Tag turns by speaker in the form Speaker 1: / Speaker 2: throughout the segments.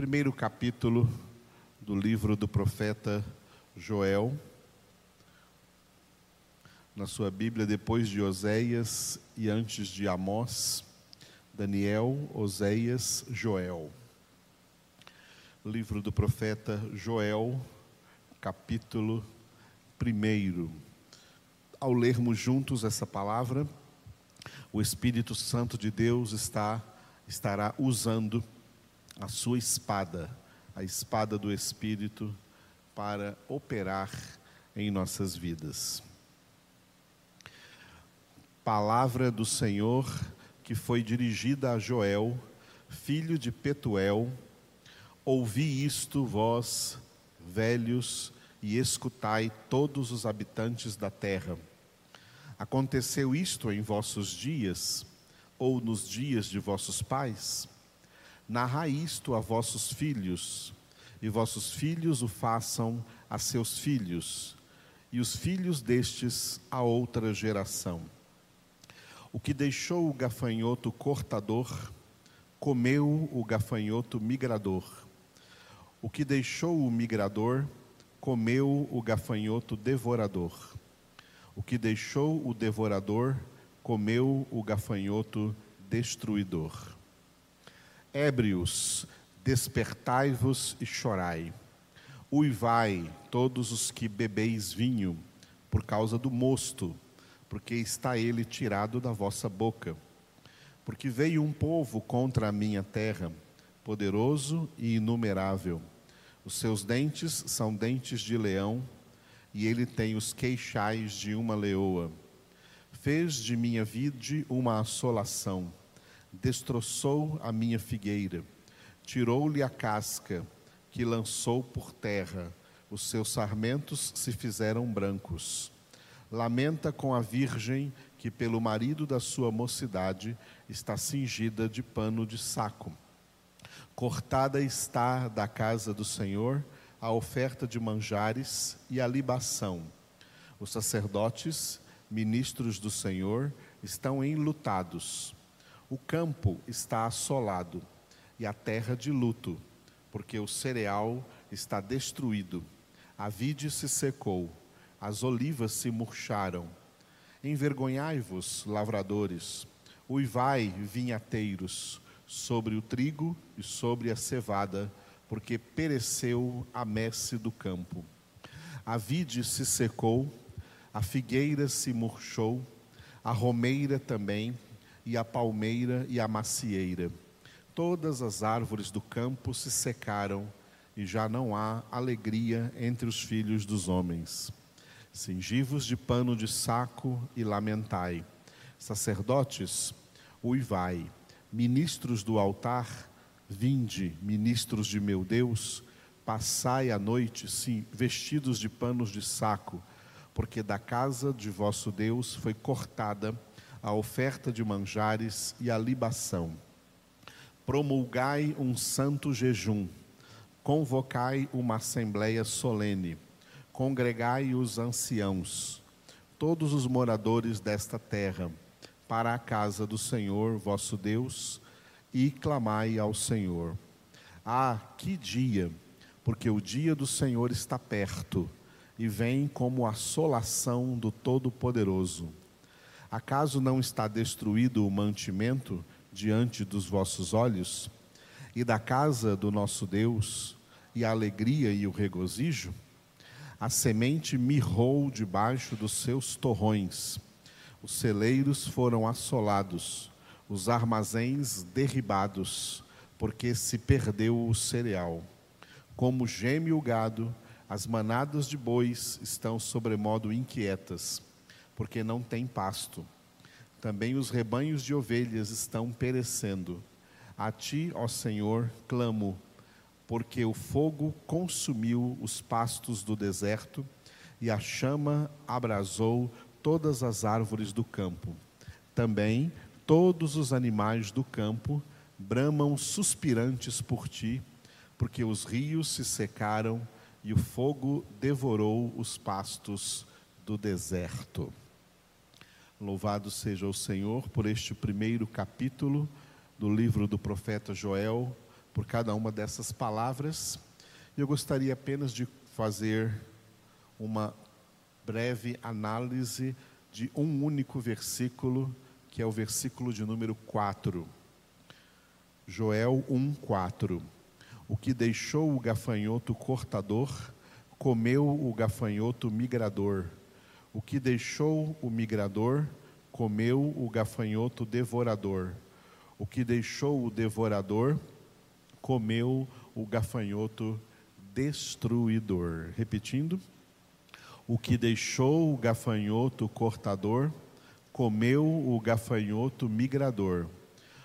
Speaker 1: primeiro capítulo do livro do profeta Joel. Na sua Bíblia, depois de Oséias e antes de Amós, Daniel, Oséias, Joel. Livro do profeta Joel, capítulo 1. Ao lermos juntos essa palavra, o Espírito Santo de Deus está estará usando a sua espada, a espada do Espírito, para operar em nossas vidas. Palavra do Senhor que foi dirigida a Joel, filho de Petuel, ouvi isto, vós, velhos, e escutai todos os habitantes da terra. Aconteceu isto em vossos dias, ou nos dias de vossos pais? Narrai isto a vossos filhos, e vossos filhos o façam a seus filhos, e os filhos destes a outra geração. O que deixou o gafanhoto cortador, comeu o gafanhoto migrador. O que deixou o migrador, comeu o gafanhoto devorador. O que deixou o devorador, comeu o gafanhoto destruidor. Ébrios, despertai-vos e chorai. Uivai, todos os que bebeis vinho, por causa do mosto, porque está ele tirado da vossa boca. Porque veio um povo contra a minha terra, poderoso e inumerável. Os seus dentes são dentes de leão, e ele tem os queixais de uma leoa. Fez de minha vide uma assolação destroçou a minha figueira, tirou-lhe a casca, que lançou por terra, os seus sarmentos se fizeram brancos. Lamenta com a virgem que, pelo marido da sua mocidade, está cingida de pano de saco. Cortada está da casa do Senhor a oferta de manjares e a libação. Os sacerdotes, ministros do Senhor, estão enlutados o campo está assolado e a terra de luto, porque o cereal está destruído, a vide se secou, as olivas se murcharam. Envergonhai-vos, lavradores, uivai, vinhateiros, sobre o trigo e sobre a cevada, porque pereceu a messe do campo. A vide se secou, a figueira se murchou, a romeira também, e a palmeira e a macieira. Todas as árvores do campo se secaram e já não há alegria entre os filhos dos homens. Cingivos de pano de saco e lamentai. Sacerdotes, uivai. Ministros do altar, vinde, ministros de meu Deus, passai a noite, sim, vestidos de panos de saco, porque da casa de vosso Deus foi cortada a oferta de manjares e a libação. Promulgai um santo jejum, convocai uma assembleia solene, congregai os anciãos, todos os moradores desta terra, para a casa do Senhor vosso Deus, e clamai ao Senhor. Ah, que dia! Porque o dia do Senhor está perto e vem como assolação do Todo-Poderoso. Acaso não está destruído o mantimento diante dos vossos olhos? E da casa do nosso Deus, e a alegria e o regozijo? A semente mirrou debaixo dos seus torrões, os celeiros foram assolados, os armazéns derribados, porque se perdeu o cereal. Como geme o gado, as manadas de bois estão sobremodo inquietas porque não tem pasto. Também os rebanhos de ovelhas estão perecendo. A ti, ó Senhor, clamo, porque o fogo consumiu os pastos do deserto e a chama abrasou todas as árvores do campo. Também todos os animais do campo bramam suspirantes por ti, porque os rios se secaram e o fogo devorou os pastos do deserto. Louvado seja o Senhor por este primeiro capítulo do livro do profeta Joel, por cada uma dessas palavras. Eu gostaria apenas de fazer uma breve análise de um único versículo, que é o versículo de número 4. Joel 1, 4. O que deixou o gafanhoto cortador, comeu o gafanhoto migrador. O que deixou o migrador, comeu o gafanhoto devorador. O que deixou o devorador, comeu o gafanhoto destruidor. Repetindo. O que deixou o gafanhoto cortador, comeu o gafanhoto migrador.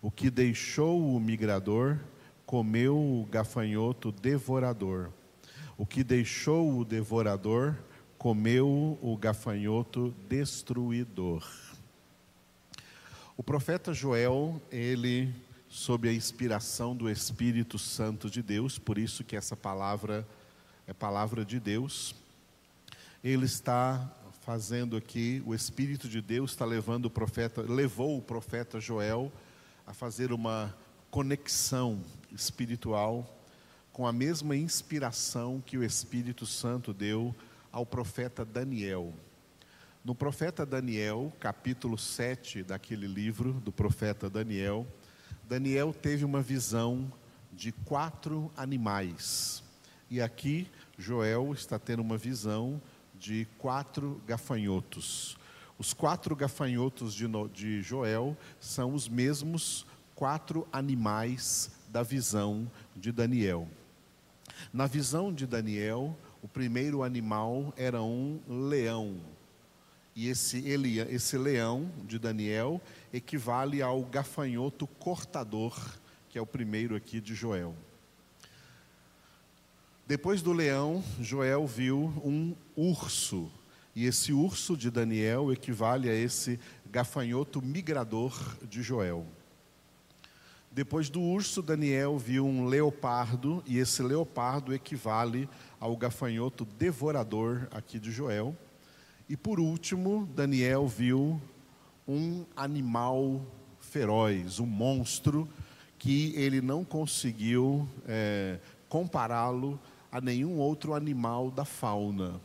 Speaker 1: O que deixou o migrador, comeu o gafanhoto devorador. O que deixou o devorador, comeu o gafanhoto destruidor. O profeta Joel, ele, sob a inspiração do Espírito Santo de Deus, por isso que essa palavra é palavra de Deus, ele está fazendo aqui, o Espírito de Deus está levando o profeta, levou o profeta Joel a fazer uma conexão espiritual com a mesma inspiração que o Espírito Santo deu ao profeta Daniel. No profeta Daniel, capítulo 7 daquele livro do profeta Daniel, Daniel teve uma visão de quatro animais. E aqui Joel está tendo uma visão de quatro gafanhotos. Os quatro gafanhotos de, de Joel são os mesmos quatro animais da visão de Daniel. Na visão de Daniel, o primeiro animal era um leão. E esse, ele, esse leão de Daniel equivale ao gafanhoto cortador, que é o primeiro aqui de Joel. Depois do leão, Joel viu um urso. E esse urso de Daniel equivale a esse gafanhoto migrador de Joel. Depois do urso, Daniel viu um leopardo, e esse leopardo equivale ao gafanhoto devorador aqui de Joel. E por último, Daniel viu um animal feroz, um monstro, que ele não conseguiu é, compará-lo a nenhum outro animal da fauna.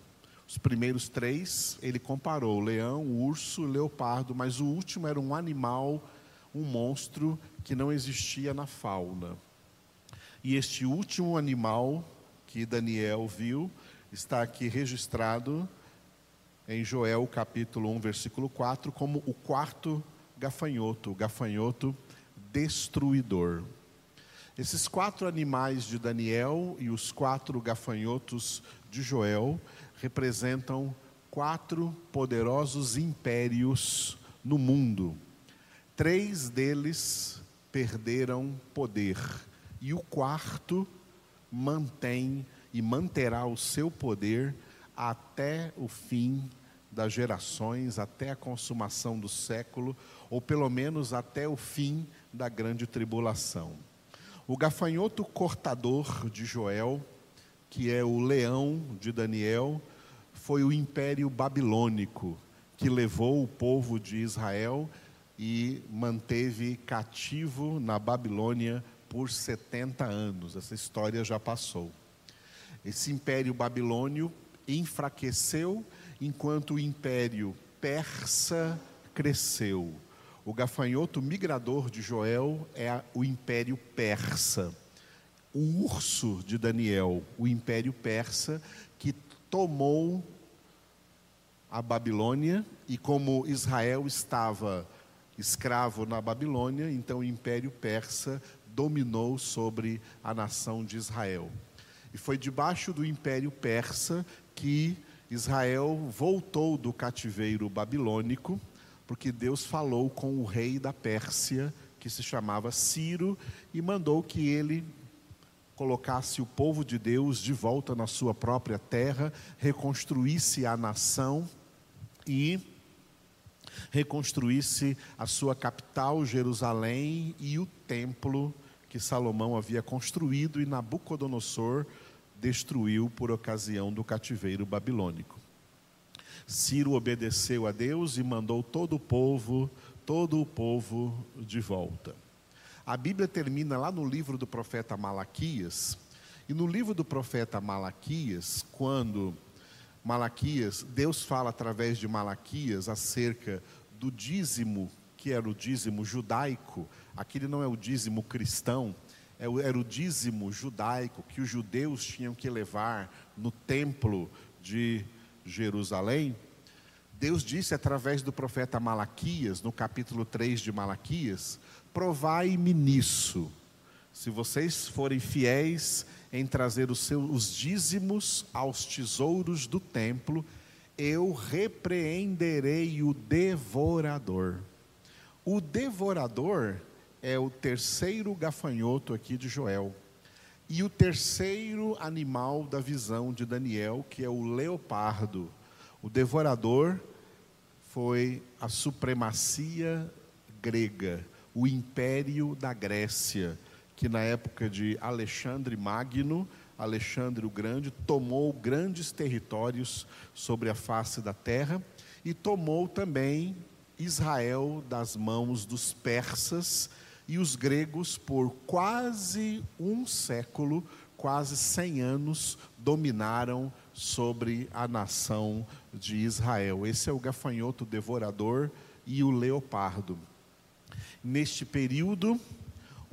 Speaker 1: Os primeiros três ele comparou: leão, urso, leopardo, mas o último era um animal, um monstro que não existia na fauna. E este último animal que Daniel viu está aqui registrado em Joel capítulo 1, versículo 4, como o quarto gafanhoto, o gafanhoto destruidor. Esses quatro animais de Daniel e os quatro gafanhotos de Joel representam quatro poderosos impérios no mundo. Três deles perderam poder e o quarto mantém e manterá o seu poder até o fim das gerações, até a consumação do século, ou pelo menos até o fim da grande tribulação. O gafanhoto cortador de Joel, que é o leão de Daniel, foi o império babilônico que levou o povo de Israel e manteve cativo na Babilônia por 70 anos. Essa história já passou. Esse império babilônio enfraqueceu enquanto o império persa cresceu. O gafanhoto migrador de Joel é o Império Persa. O urso de Daniel, o Império Persa, que tomou a Babilônia, e como Israel estava escravo na Babilônia, então o Império Persa dominou sobre a nação de Israel. E foi debaixo do Império Persa que Israel voltou do cativeiro babilônico porque Deus falou com o rei da Pérsia, que se chamava Ciro, e mandou que ele colocasse o povo de Deus de volta na sua própria terra, reconstruísse a nação e reconstruísse a sua capital, Jerusalém, e o templo que Salomão havia construído e Nabucodonosor destruiu por ocasião do cativeiro babilônico. Ciro obedeceu a Deus e mandou todo o povo, todo o povo de volta. A Bíblia termina lá no livro do profeta Malaquias, e no livro do profeta Malaquias, quando Malaquias, Deus fala através de Malaquias acerca do dízimo, que era o dízimo judaico, aquele não é o dízimo cristão, é era o dízimo judaico que os judeus tinham que levar no templo de Jerusalém. Deus disse através do profeta Malaquias, no capítulo 3 de Malaquias: Provai-me nisso, se vocês forem fiéis em trazer os seus os dízimos aos tesouros do templo, eu repreenderei o devorador. O devorador é o terceiro gafanhoto aqui de Joel. E o terceiro animal da visão de Daniel, que é o leopardo. O devorador foi a supremacia grega, o império da Grécia que na época de Alexandre Magno, Alexandre o Grande, tomou grandes territórios sobre a face da terra e tomou também Israel das mãos dos persas e os gregos por quase um século, quase cem anos, dominaram sobre a nação de Israel. Esse é o gafanhoto devorador e o leopardo. Neste período,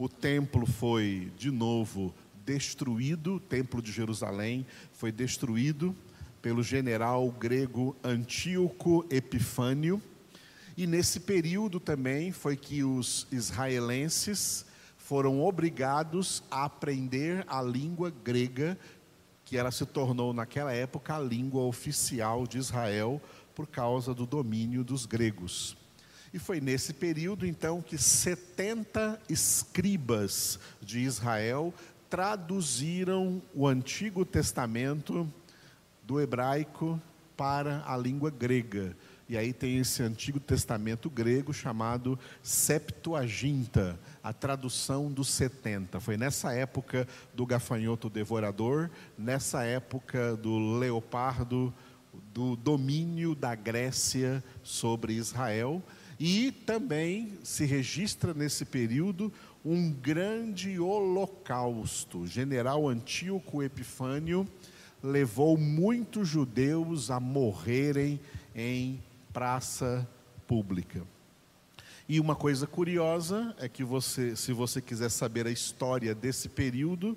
Speaker 1: o templo foi de novo destruído, o templo de Jerusalém foi destruído pelo general grego Antíoco Epifânio. E nesse período também foi que os israelenses foram obrigados a aprender a língua grega, que ela se tornou naquela época a língua oficial de Israel por causa do domínio dos gregos. E foi nesse período, então, que 70 escribas de Israel traduziram o Antigo Testamento do hebraico para a língua grega. E aí tem esse Antigo Testamento grego chamado Septuaginta, a tradução dos 70. Foi nessa época do gafanhoto devorador, nessa época do leopardo, do domínio da Grécia sobre Israel e também se registra nesse período um grande holocausto. O general Antíoco Epifânio levou muitos judeus a morrerem em praça pública. E uma coisa curiosa é que você, se você quiser saber a história desse período,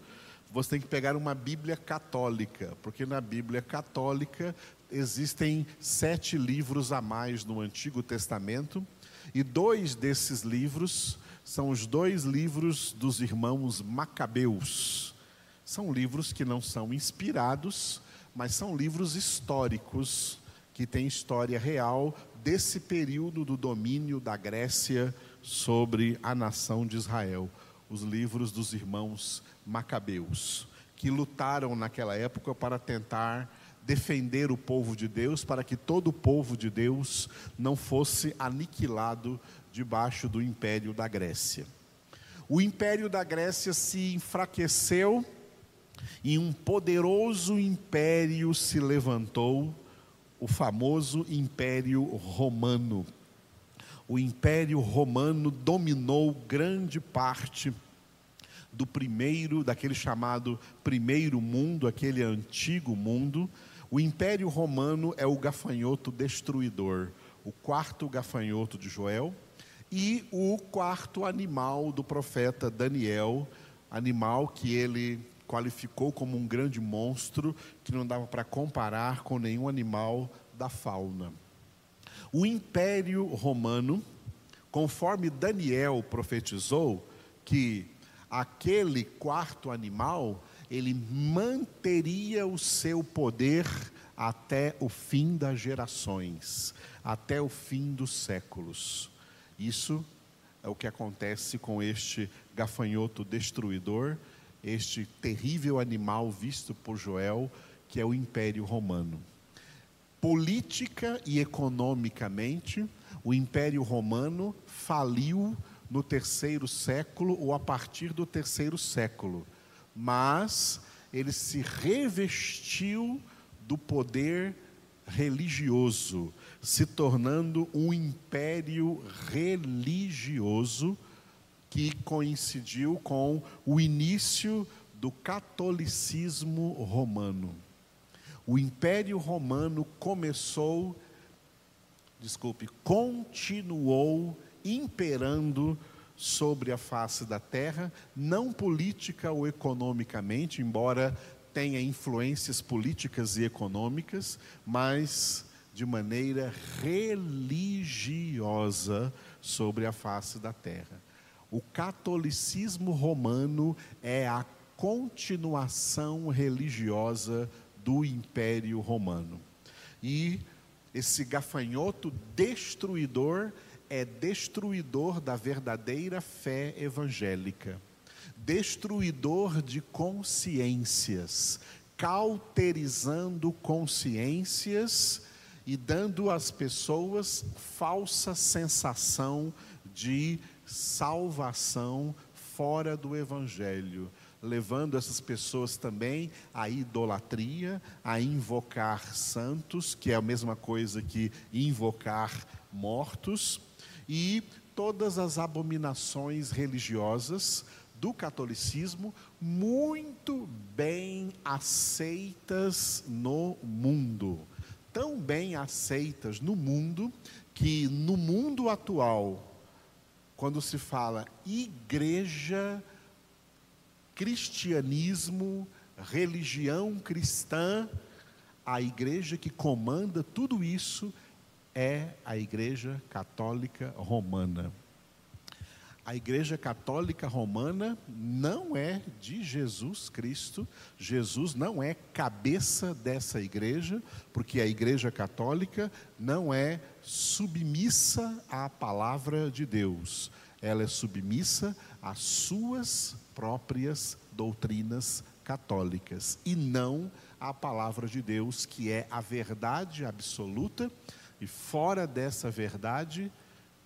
Speaker 1: você tem que pegar uma Bíblia católica, porque na Bíblia católica existem sete livros a mais no Antigo Testamento, e dois desses livros são os dois livros dos irmãos Macabeus. São livros que não são inspirados, mas são livros históricos, que têm história real desse período do domínio da Grécia sobre a nação de Israel. Os livros dos irmãos Macabeus, que lutaram naquela época para tentar defender o povo de Deus, para que todo o povo de Deus não fosse aniquilado debaixo do império da Grécia. O império da Grécia se enfraqueceu e um poderoso império se levantou, o famoso Império Romano. O Império Romano dominou grande parte do primeiro, daquele chamado primeiro mundo, aquele antigo mundo, o Império Romano é o gafanhoto destruidor, o quarto gafanhoto de Joel e o quarto animal do profeta Daniel, animal que ele qualificou como um grande monstro que não dava para comparar com nenhum animal da fauna. O Império Romano, conforme Daniel profetizou que aquele quarto animal ele manteria o seu poder até o fim das gerações, até o fim dos séculos. Isso é o que acontece com este gafanhoto destruidor, este terrível animal visto por Joel, que é o Império Romano. Política e economicamente, o Império Romano faliu no terceiro século ou a partir do terceiro século mas ele se revestiu do poder religioso, se tornando um império religioso que coincidiu com o início do catolicismo romano. O Império Romano começou, desculpe, continuou imperando sobre a face da terra, não política ou economicamente, embora tenha influências políticas e econômicas, mas de maneira religiosa sobre a face da terra. O catolicismo romano é a continuação religiosa do Império Romano. E esse gafanhoto destruidor é destruidor da verdadeira fé evangélica, destruidor de consciências, cauterizando consciências e dando às pessoas falsa sensação de salvação fora do evangelho, levando essas pessoas também à idolatria, a invocar santos, que é a mesma coisa que invocar mortos e todas as abominações religiosas do catolicismo muito bem aceitas no mundo. Tão bem aceitas no mundo que no mundo atual, quando se fala igreja, cristianismo, religião cristã, a igreja que comanda tudo isso é a Igreja Católica Romana. A Igreja Católica Romana não é de Jesus Cristo, Jesus não é cabeça dessa igreja, porque a Igreja Católica não é submissa à palavra de Deus, ela é submissa às suas próprias doutrinas católicas e não à palavra de Deus, que é a verdade absoluta e fora dessa verdade,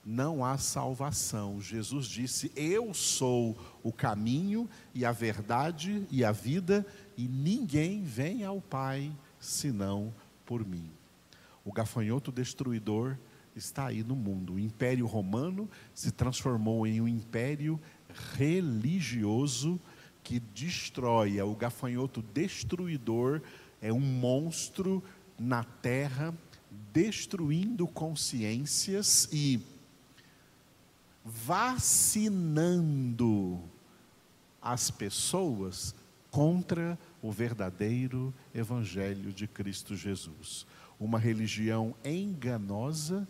Speaker 1: não há salvação. Jesus disse: Eu sou o caminho e a verdade e a vida, e ninguém vem ao Pai senão por mim. O gafanhoto destruidor está aí no mundo. O Império Romano se transformou em um império religioso que destrói. O gafanhoto destruidor é um monstro na terra destruindo consciências e vacinando as pessoas contra o verdadeiro Evangelho de Cristo Jesus. Uma religião enganosa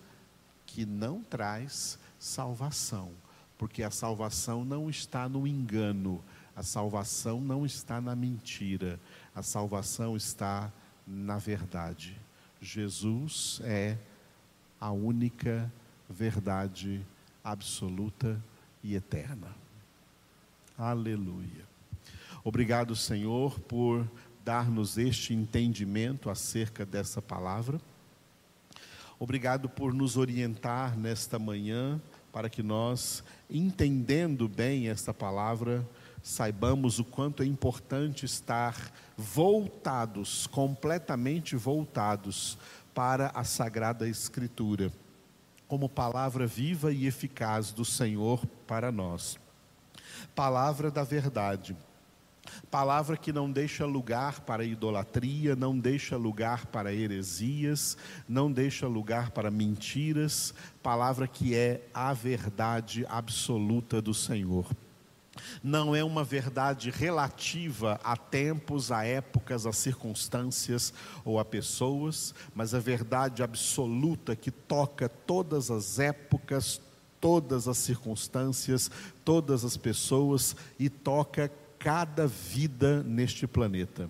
Speaker 1: que não traz salvação, porque a salvação não está no engano, a salvação não está na mentira, a salvação está na verdade. Jesus é a única verdade absoluta e eterna. Aleluia. Obrigado, Senhor, por dar-nos este entendimento acerca dessa palavra. Obrigado por nos orientar nesta manhã para que nós, entendendo bem esta palavra, saibamos o quanto é importante estar voltados, completamente voltados para a Sagrada Escritura, como palavra viva e eficaz do Senhor para nós. Palavra da verdade. Palavra que não deixa lugar para idolatria, não deixa lugar para heresias, não deixa lugar para mentiras, palavra que é a verdade absoluta do Senhor não é uma verdade relativa a tempos, a épocas, a circunstâncias ou a pessoas, mas a verdade absoluta que toca todas as épocas, todas as circunstâncias, todas as pessoas e toca cada vida neste planeta.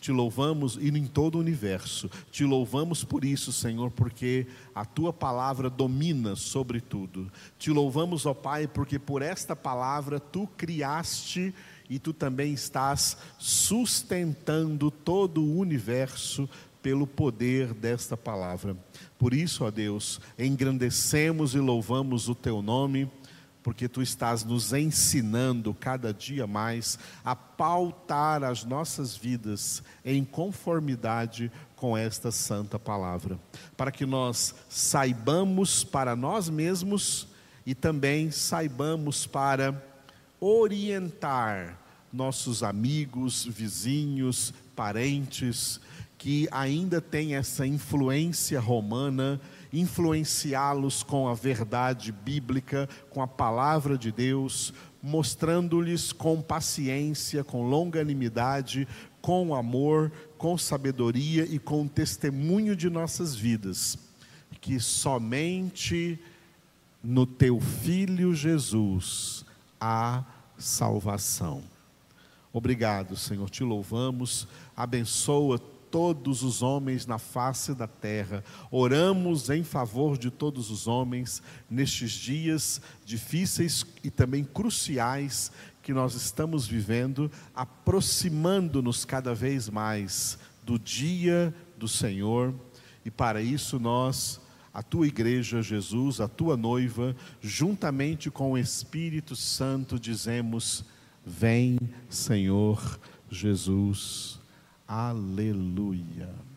Speaker 1: Te louvamos e em todo o universo. Te louvamos por isso, Senhor, porque a tua palavra domina sobre tudo. Te louvamos, ó Pai, porque por esta palavra tu criaste e tu também estás sustentando todo o universo pelo poder desta palavra. Por isso, ó Deus, engrandecemos e louvamos o teu nome porque tu estás nos ensinando cada dia mais a pautar as nossas vidas em conformidade com esta santa palavra, para que nós saibamos para nós mesmos e também saibamos para orientar nossos amigos, vizinhos, parentes que ainda têm essa influência romana, influenciá-los com a verdade bíblica, com a palavra de Deus, mostrando-lhes com paciência, com longanimidade, com amor, com sabedoria e com testemunho de nossas vidas, que somente no teu filho Jesus há salvação. Obrigado, Senhor, te louvamos, abençoa todos os homens na face da terra. Oramos em favor de todos os homens nestes dias difíceis e também cruciais que nós estamos vivendo, aproximando-nos cada vez mais do dia do Senhor. E para isso nós, a tua igreja, Jesus, a tua noiva, juntamente com o Espírito Santo, dizemos: Vem, Senhor Jesus. Aleluia.